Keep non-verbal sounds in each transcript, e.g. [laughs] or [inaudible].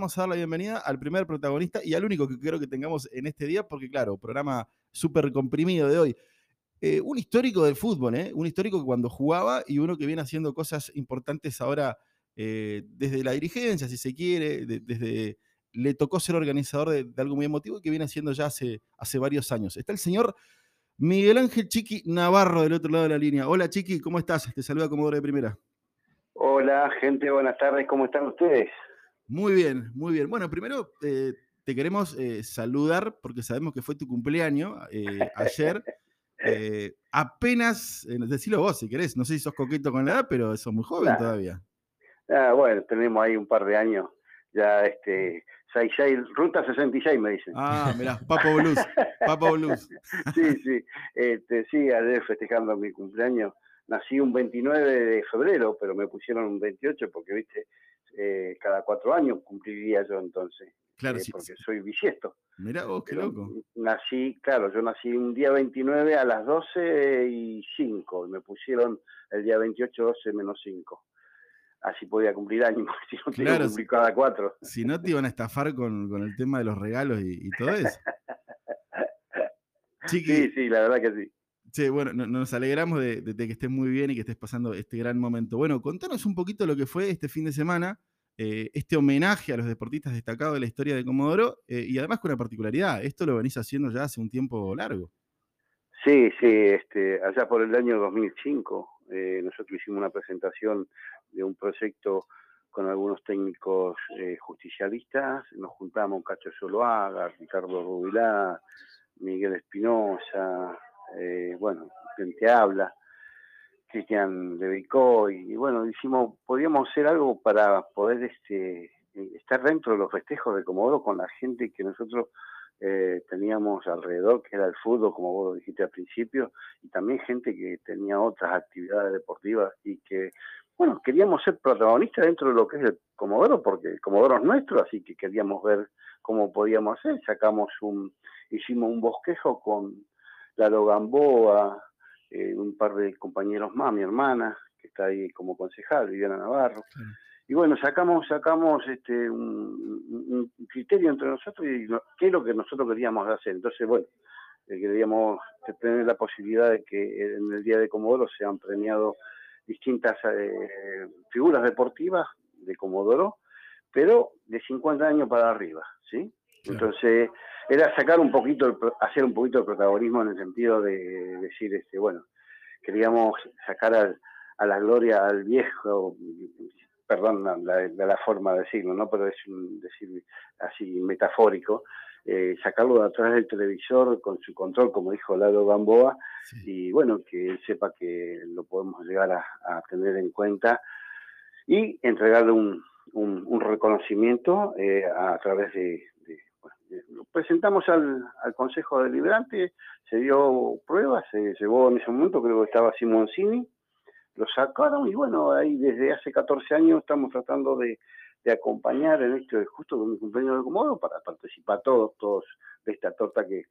Vamos a dar la bienvenida al primer protagonista y al único que creo que tengamos en este día, porque claro, programa súper comprimido de hoy. Eh, un histórico del fútbol, ¿eh? un histórico que cuando jugaba y uno que viene haciendo cosas importantes ahora eh, desde la dirigencia, si se quiere, desde le tocó ser organizador de, algo muy emotivo y que viene haciendo ya hace, varios años. Está el señor Miguel Ángel Chiqui Navarro del otro lado de la línea. Hola Chiqui, ¿cómo estás? Te saluda Comodoro de Primera. Hola gente, buenas tardes, ¿cómo están ustedes? Muy bien, muy bien. Bueno, primero eh, te queremos eh, saludar porque sabemos que fue tu cumpleaños eh, ayer. apenas, decilo vos si querés, no sé si sos coqueto con la edad, pero sos muy joven todavía. Ah, bueno, tenemos ahí un par de años, ya este, [laughs] 66, Ruta 66 me dicen. Ah, mirá, Papo Blues, Papo Blues. [laughs] sí, sí, este, sí, ayer festejando mi cumpleaños, nací un 29 de febrero, pero me pusieron un 28 porque, viste, eh, cada cuatro años cumpliría yo entonces. Claro, eh, sí, porque soy bisiesto. Mira vos, qué loco. Nací, claro, yo nací un día 29 a las 12 y 5, y me pusieron el día 28, 12 menos 5. Así podía cumplir años, [laughs] si no claro, cumplir cada cuatro. Si no te iban a estafar con, el tema de los regalos y, todo eso. [laughs] sí, sí, la verdad que sí. Sí, bueno, nos alegramos de, que estés muy bien y que estés pasando este gran momento. Bueno, contanos un poquito lo que fue este fin de semana, eh, este homenaje a los deportistas destacados de la historia de Comodoro eh, y además con una particularidad, esto lo venís haciendo ya hace un tiempo largo. Sí, sí, este, allá por el año 2005 eh, nosotros hicimos una presentación de un proyecto con algunos técnicos justicialistas, nos juntamos Cacho Soloaga, Ricardo Rubilá, Miguel Espinosa, eh, bueno, gente habla, Cristian dedicó y, bueno, dijimos, podíamos hacer algo para poder este, estar dentro de los festejos de Comodoro con la gente que nosotros eh, teníamos alrededor, que era el fútbol, como vos dijiste al principio, y también gente que tenía otras actividades deportivas y que, bueno, queríamos ser protagonistas dentro de lo que es el Comodoro, porque el Comodoro es nuestro, así que queríamos ver cómo podíamos hacer. Sacamos un, hicimos un bosquejo con Lalo Gamboa, eh, un par de compañeros más, mi hermana, que está ahí como concejal, Viviana Navarro. Y bueno, sacamos sacamos este un, criterio entre nosotros y qué es lo que nosotros queríamos hacer. Entonces, bueno, eh, queríamos tener la posibilidad de que en el Día de Comodoro sean premiados distintas eh, figuras deportivas de Comodoro, pero de 50 años para arriba, ¿sí? Entonces, era sacar un poquito, hacer un poquito de protagonismo en el sentido de decir, este, bueno, queríamos sacar a la gloria al viejo, perdón la, la, forma de decirlo, ¿no? Pero es un decir así metafórico, eh, sacarlo de atrás del televisor con su control, como dijo Lalo Gamboa, y bueno, que él sepa que lo podemos llegar a, tener en cuenta y entregarle un, un, reconocimiento eh, a través de, lo presentamos al, Consejo Deliberante, se dio pruebas, se llevó en ese momento, creo que estaba Simoncini, lo sacaron y bueno, ahí desde hace 14 años estamos tratando de, acompañar en esto, justo con mi cumpleaños de Comodo, para participar todos, todos de esta torta que,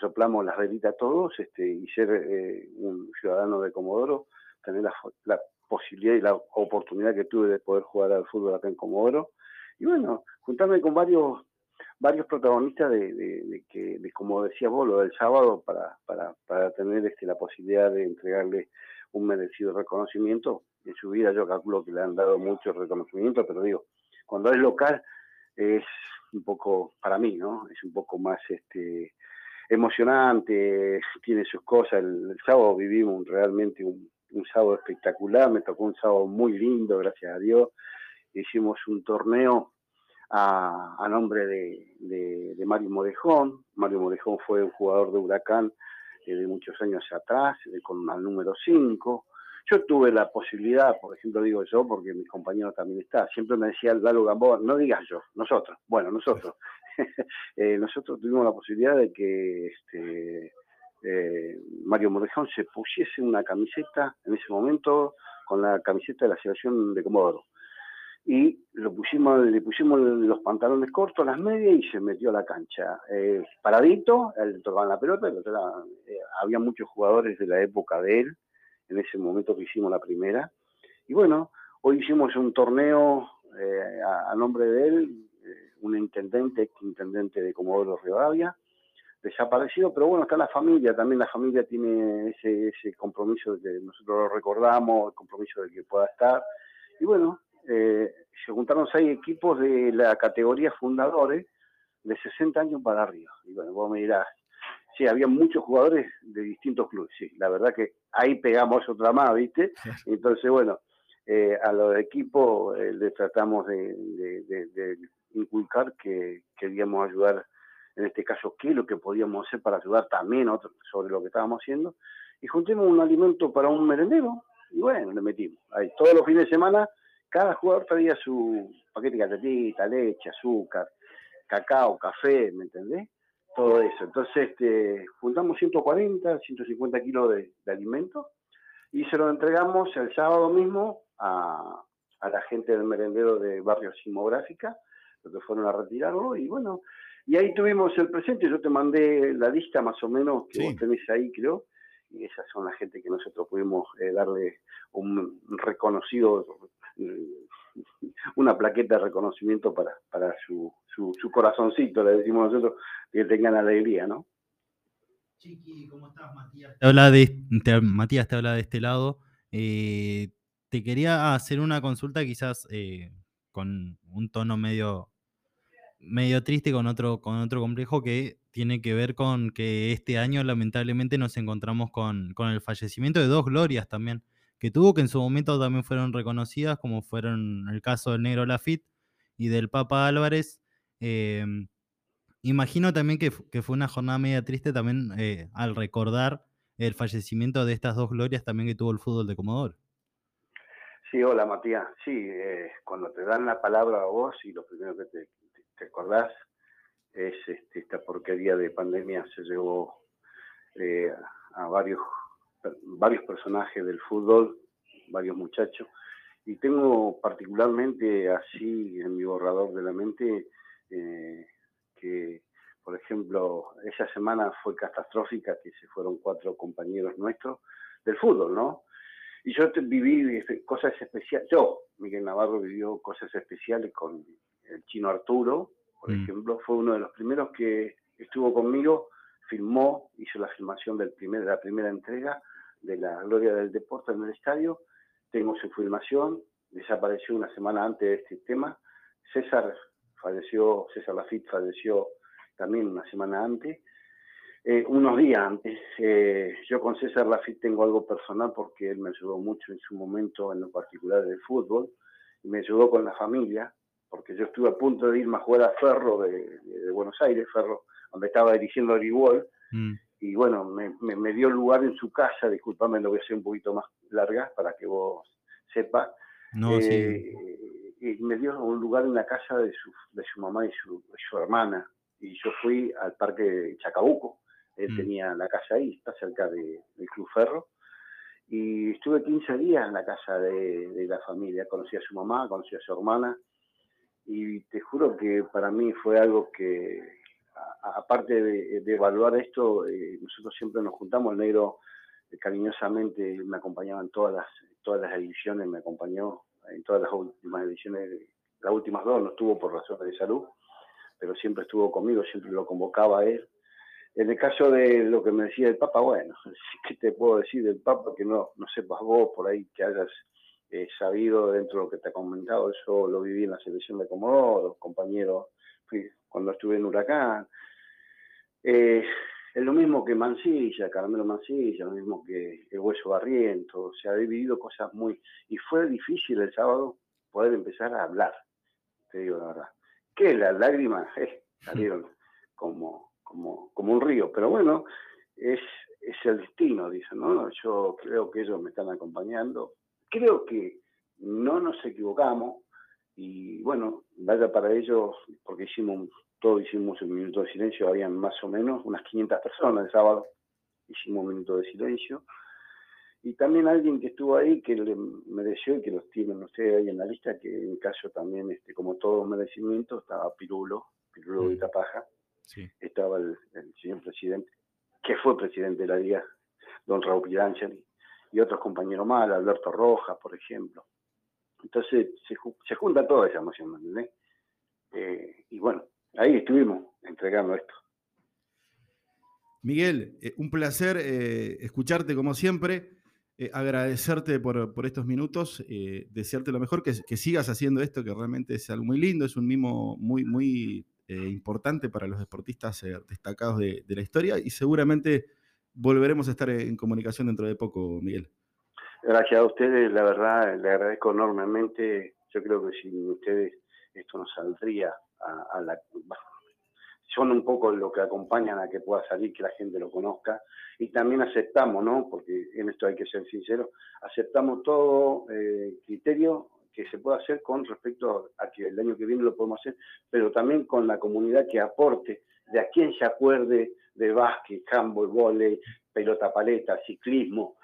soplamos las velitas todos este, y ser eh, un ciudadano de Comodoro, tener la, la, posibilidad y la oportunidad que tuve de poder jugar al fútbol acá en Comodoro. Y bueno, juntarme con varios varios protagonistas de, que, de, como decía vos, lo del sábado, para, para, para tener este, la posibilidad de entregarle un merecido reconocimiento. En su vida yo calculo que le han dado mucho reconocimiento, pero digo, cuando es local es un poco, para mí, ¿no? Es un poco más este emocionante, tiene sus cosas. El, sábado vivimos realmente un, un sábado espectacular, me tocó un sábado muy lindo, gracias a Dios. Hicimos un torneo a, nombre de, Mario Morejón. Mario Morejón fue un jugador de Huracán eh, de muchos años atrás, con el número 5. Yo tuve la posibilidad, por ejemplo, digo yo, porque mi compañero también está, siempre me decía Lalo Gamboa, no digas yo, nosotros, bueno, nosotros. [laughs] Eh, nosotros tuvimos la posibilidad de que este, eh, Mario Morejón se pusiese una camiseta en ese momento con la camiseta de la selección de Comodoro y lo pusimos, le pusimos los pantalones cortos, las medias y se metió a la cancha. Eh, paradito, él tocaba la pelota, eh, había muchos jugadores de la época de él, en ese momento que hicimos la primera. Y bueno, hoy hicimos un torneo eh, a, nombre de él, intendente, ex intendente de Comodoro Rivadavia, desaparecido, pero bueno, está la familia, también la familia tiene ese, ese compromiso de que nosotros lo recordamos, el compromiso de que pueda estar. Y bueno, eh, se juntaron seis equipos de la categoría fundadores de 60 años para arriba. Y bueno, vos me dirás, sí, había muchos jugadores de distintos clubes, sí, la verdad que ahí pegamos otra más, ¿viste? Entonces, bueno, eh, a los equipos eh, les tratamos de, de, inculcar que queríamos ayudar, en este caso, qué es lo que podíamos hacer para ayudar también otros sobre lo que estábamos haciendo. Y juntemos un alimento para un merendero y bueno, le metimos. Ahí, todos los fines de semana, cada jugador traía su paquete de galletita, leche, azúcar, cacao, café, ¿me entendés? Todo eso. Entonces, este, juntamos 140, 150 kilos de, de alimento y se lo entregamos el sábado mismo a, la gente del merendero de Barrio Simográfica, los que fueron a retirarlo, y bueno, y ahí tuvimos el presente, yo te mandé la lista más o menos que vos tenés ahí, creo, y esas son la gente que nosotros pudimos eh, darle un reconocido, una plaqueta de reconocimiento para, para su, su, su corazoncito, le decimos nosotros, que tengan alegría, ¿no? Chiqui, ¿cómo estás, Matías? Te habla de, Matías te habla de este lado. Eh, te quería hacer una consulta quizás eh, con un tono medio, medio triste, con otro, con otro complejo que tiene que ver con que este año lamentablemente nos encontramos con, el fallecimiento de dos glorias también, que tuvo que en su momento también fueron reconocidas, como fueron el caso del Negro Lafitte y del Papa Álvarez. Em, Imagino también que, fue una jornada media triste también eh, al recordar el fallecimiento de estas dos glorias también que tuvo el fútbol de Comodoro. Sí, hola Matías. Sí, eh, cuando te dan la palabra a vos y lo primero que te, acordás es este, esta porquería de pandemia se llevó eh, a varios, varios personajes del fútbol, varios muchachos, y tengo particularmente así en mi borrador de la mente que, por ejemplo, esa semana fue catastrófica, que se fueron cuatro compañeros nuestros del fútbol, ¿no? Y yo viví este, cosas especiales, yo, Miguel Navarro, vivió cosas especiales con el chino Arturo, por mm. ejemplo, fue uno de los primeros que estuvo conmigo, filmó, hizo la filmación del primer, de la primera entrega de la Gloria del Deporte en el estadio, tengo su filmación, desapareció una semana antes de este tema, César falleció, César Lafitte falleció también una semana antes, eh, unos días antes. Eh, yo con César Lafitte tengo algo personal porque él me ayudó mucho en su momento en lo particular del fútbol y me ayudó con la familia, porque yo estuve a punto de irme a jugar a Ferro de, Buenos Aires, Ferro, donde estaba dirigiendo Origuol, mm. Y bueno, me, me, dio lugar en su casa, disculpame, lo voy a hacer un poquito más larga para que vos sepas. No, sí eh, y me dio un lugar en la casa de su, de su mamá y su, su hermana. Y yo fui al parque de Chacabuco. Él mm. tenía la casa ahí, está cerca de, del Club Ferro. Y estuve 15 días en la casa de, de, la familia. Conocí a su mamá, conocí a su hermana. Y te juro que para mí fue algo que, aparte de, evaluar esto, eh, nosotros siempre nos juntamos. El negro eh, cariñosamente me acompañaba en todas las, todas las ediciones, me acompañó en todas las últimas ediciones, las últimas dos no estuvo por razones de salud, pero siempre estuvo conmigo, siempre lo convocaba a él. En el caso de lo que me decía el Papa, bueno, [laughs] ¿qué te puedo decir del Papa que no, no sepas vos por ahí que hayas eh, sabido dentro de lo que te ha comentado? Eso lo viví en la selección de Comodoro, compañeros, cuando estuve en Huracán. Eh, es lo mismo que Mancilla, Caramelo Mancilla, lo mismo que el Hueso Barriento, o sea, he vivido cosas muy... Y fue difícil el sábado poder empezar a hablar, te digo la verdad. Que las lágrimas eh, salieron [laughs] como, como, como un río, pero bueno, es, es el destino, dicen, ¿no? Yo creo que ellos me están acompañando, creo que no nos equivocamos, y bueno, vaya para ellos, porque hicimos todos hicimos un minuto de silencio, habían más o menos unas 500 personas el sábado, hicimos un minuto de silencio. Y también alguien que estuvo ahí, que le mereció y que los tienen ustedes ahí en la lista, que en caso también, este, como todos merecimientos, estaba Pirulo, Pirulo de mm. Tapaja, estaba el, señor presidente, que fue presidente de la Liga, don Raúl Pirangeli, y otros compañeros más, Alberto Rojas, por ejemplo. Entonces se, se junta toda esa emoción, ¿me eh, y bueno, ahí estuvimos entregando esto. Miguel, eh, un placer eh, escucharte como siempre, agradecerte por, estos minutos, desearte lo mejor, que, sigas haciendo esto, que realmente es algo muy lindo, es un mimo muy, muy importante para los deportistas destacados de, de, la historia y seguramente volveremos a estar en comunicación dentro de poco, Miguel. Gracias a ustedes, la verdad, le agradezco enormemente. Yo creo que sin ustedes esto no saldría a, la... Son un poco lo que acompañan a que pueda salir, que la gente lo conozca. Y también aceptamos, ¿no? Porque en esto hay que ser sincero, aceptamos todo eh, criterio que se pueda hacer con respecto a que el año que viene lo podemos hacer, pero también con la comunidad que aporte, de a quien se acuerde de básquet, handball, volei, pelota paleta, ciclismo.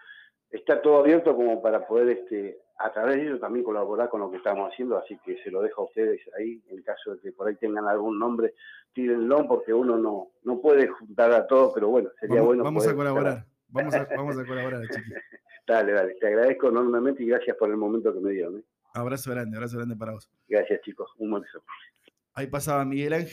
Está todo abierto como para poder este, a través de ello también colaborar con lo que estamos haciendo, así que se lo dejo a ustedes ahí, en caso de que por ahí tengan algún nombre, tírenlo, porque uno no, no puede juntar a todos, pero bueno, sería bueno. Vamos a colaborar, vamos a, vamos a colaborar, [laughs] chiqui. dale, dale, te agradezco enormemente y gracias por el momento que me dieron. ¿eh? Abrazo grande, abrazo grande para vos. Gracias chicos, un buen beso. Ahí pasaba Miguel Ángel.